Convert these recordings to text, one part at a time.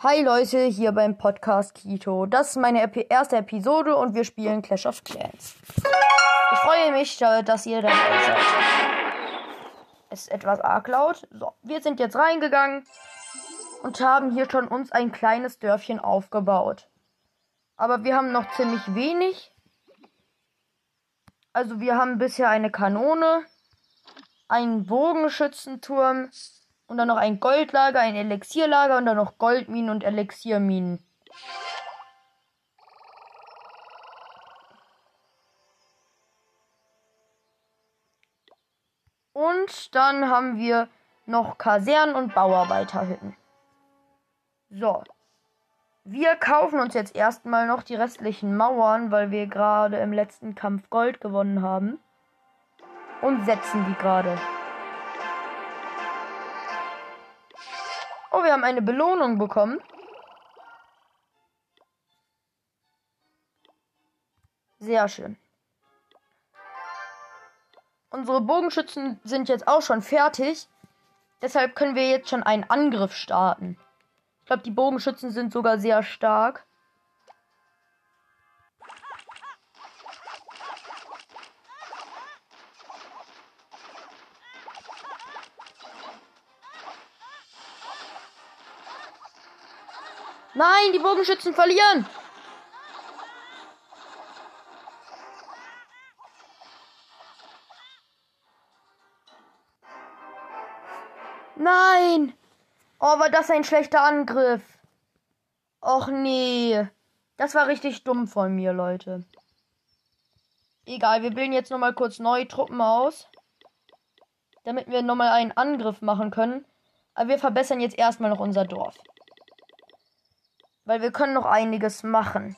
Hi Leute, hier beim Podcast Kito. Das ist meine Epi erste Episode und wir spielen Clash of Clans. Ich freue mich, dass ihr dabei seid. Es ist etwas arg laut. So, wir sind jetzt reingegangen und haben hier schon uns ein kleines Dörfchen aufgebaut. Aber wir haben noch ziemlich wenig. Also wir haben bisher eine Kanone, einen Bogenschützenturm, und dann noch ein Goldlager, ein Elixierlager und dann noch Goldminen und Elixierminen. Und dann haben wir noch Kasernen und Bauarbeiterhütten. So. Wir kaufen uns jetzt erstmal noch die restlichen Mauern, weil wir gerade im letzten Kampf Gold gewonnen haben. Und setzen die gerade. Oh, wir haben eine Belohnung bekommen. Sehr schön. Unsere Bogenschützen sind jetzt auch schon fertig. Deshalb können wir jetzt schon einen Angriff starten. Ich glaube, die Bogenschützen sind sogar sehr stark. Nein, die Bogenschützen verlieren. Nein. Oh, war das ein schlechter Angriff. Och nee. Das war richtig dumm von mir, Leute. Egal, wir bilden jetzt nochmal kurz neue Truppen aus. Damit wir nochmal einen Angriff machen können. Aber wir verbessern jetzt erstmal noch unser Dorf. Weil wir können noch einiges machen.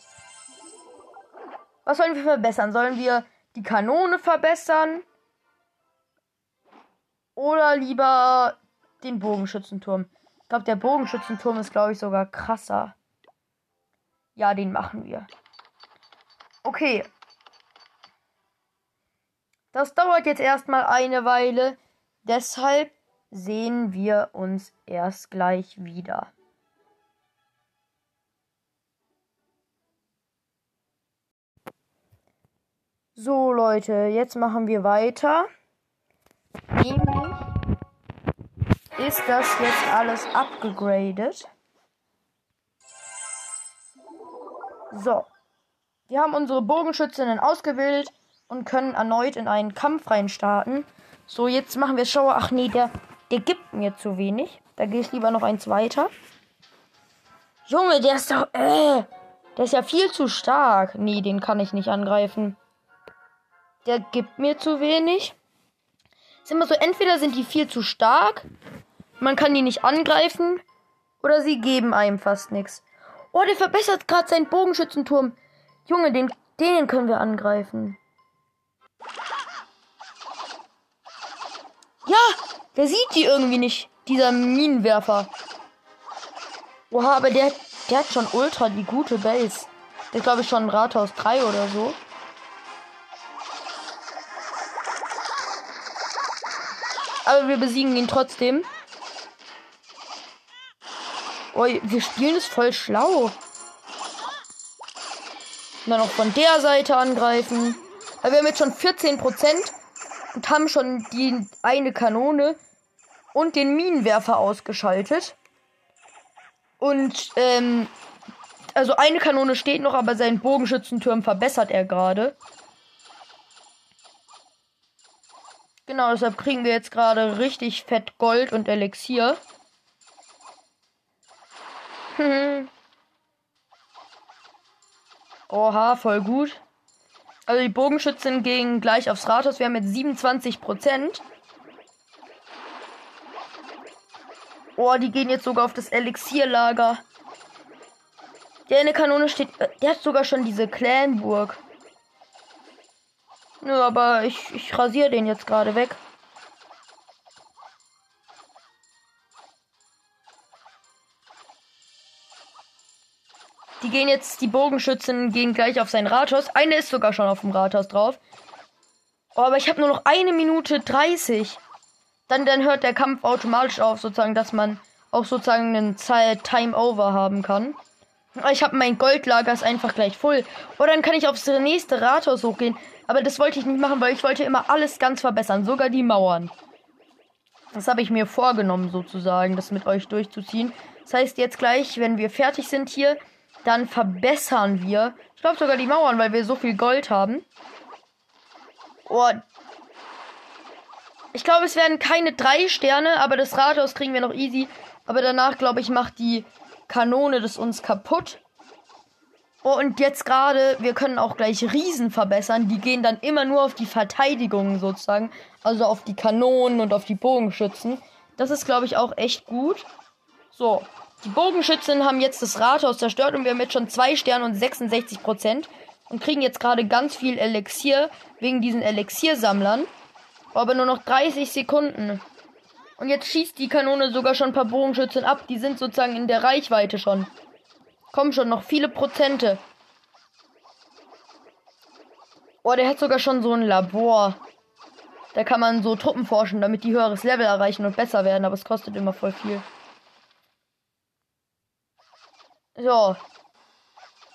Was sollen wir verbessern? Sollen wir die Kanone verbessern? Oder lieber den Bogenschützenturm? Ich glaube, der Bogenschützenturm ist, glaube ich, sogar krasser. Ja, den machen wir. Okay. Das dauert jetzt erstmal eine Weile. Deshalb sehen wir uns erst gleich wieder. So, Leute, jetzt machen wir weiter. Nämlich ist das jetzt alles abgegradet. So. Wir haben unsere Bogenschützinnen ausgewählt und können erneut in einen Kampf reinstarten. So, jetzt machen wir Schauer. Ach nee, der, der gibt mir zu wenig. Da gehe ich lieber noch eins weiter. Junge, der ist doch. Äh, der ist ja viel zu stark. Nee, den kann ich nicht angreifen der gibt mir zu wenig. Ist immer so, entweder sind die viel zu stark, man kann die nicht angreifen, oder sie geben einem fast nichts. Oh, der verbessert gerade seinen Bogenschützenturm. Junge, den, den können wir angreifen. Ja, der sieht die irgendwie nicht, dieser Minenwerfer. Oha, aber der, der hat schon ultra die gute Base. Der glaube ich schon Rathaus 3 oder so. Aber wir besiegen ihn trotzdem. Oh, wir spielen es voll schlau. Und dann noch von der Seite angreifen. Aber wir haben jetzt schon 14% und haben schon die eine Kanone und den Minenwerfer ausgeschaltet. Und, ähm, also eine Kanone steht noch, aber seinen Bogenschützenturm verbessert er gerade. Genau, deshalb kriegen wir jetzt gerade richtig fett Gold und Elixier. Oha, voll gut. Also die Bogenschützen gehen gleich aufs Rathaus. Wir haben jetzt 27 Prozent. Oh, die gehen jetzt sogar auf das Elixierlager. Der eine Kanone steht. Äh, der hat sogar schon diese Clanburg. Nö, aber ich, ich rasiere den jetzt gerade weg. Die gehen jetzt, die Bogenschützen gehen gleich auf sein Rathaus. Eine ist sogar schon auf dem Rathaus drauf. Oh, aber ich habe nur noch eine Minute 30. Dann, dann hört der Kampf automatisch auf, sozusagen, dass man auch sozusagen einen Time Over haben kann. Ich habe mein Goldlager ist einfach gleich voll. Oder dann kann ich aufs nächste Rathaus hochgehen. Aber das wollte ich nicht machen, weil ich wollte immer alles ganz verbessern. Sogar die Mauern. Das habe ich mir vorgenommen, sozusagen, das mit euch durchzuziehen. Das heißt, jetzt gleich, wenn wir fertig sind hier, dann verbessern wir. Ich glaube sogar die Mauern, weil wir so viel Gold haben. Oh. Ich glaube, es werden keine drei Sterne, aber das Rathaus kriegen wir noch easy. Aber danach, glaube ich, macht die Kanone das uns kaputt. Und jetzt gerade, wir können auch gleich Riesen verbessern. Die gehen dann immer nur auf die Verteidigung sozusagen. Also auf die Kanonen und auf die Bogenschützen. Das ist, glaube ich, auch echt gut. So, die Bogenschützen haben jetzt das Rathaus zerstört und wir haben jetzt schon zwei Sterne und 66 Prozent. Und kriegen jetzt gerade ganz viel Elixier wegen diesen Elixiersammlern. Aber nur noch 30 Sekunden. Und jetzt schießt die Kanone sogar schon ein paar Bogenschützen ab. Die sind sozusagen in der Reichweite schon. Komm schon, noch viele Prozente. Oh, der hat sogar schon so ein Labor. Da kann man so Truppen forschen, damit die höheres Level erreichen und besser werden, aber es kostet immer voll viel. So.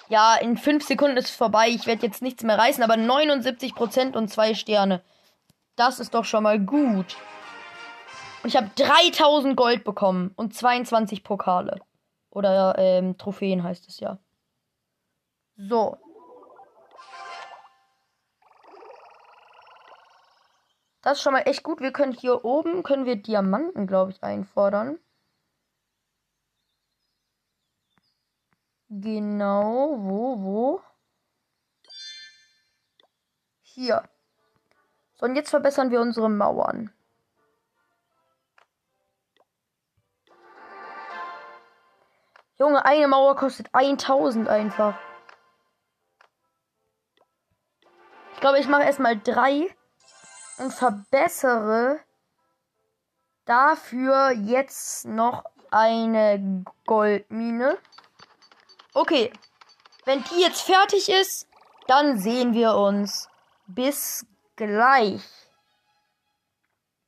Ja, in 5 Sekunden ist es vorbei. Ich werde jetzt nichts mehr reißen, aber 79% und 2 Sterne. Das ist doch schon mal gut. Und ich habe 3000 Gold bekommen und 22 Pokale. Oder ähm, Trophäen heißt es ja. So. Das ist schon mal echt gut. Wir können hier oben, können wir Diamanten, glaube ich, einfordern. Genau, wo, wo? Hier. So, und jetzt verbessern wir unsere Mauern. Junge, eine Mauer kostet 1000 einfach. Ich glaube, ich mache erstmal drei und verbessere dafür jetzt noch eine Goldmine. Okay, wenn die jetzt fertig ist, dann sehen wir uns. Bis gleich.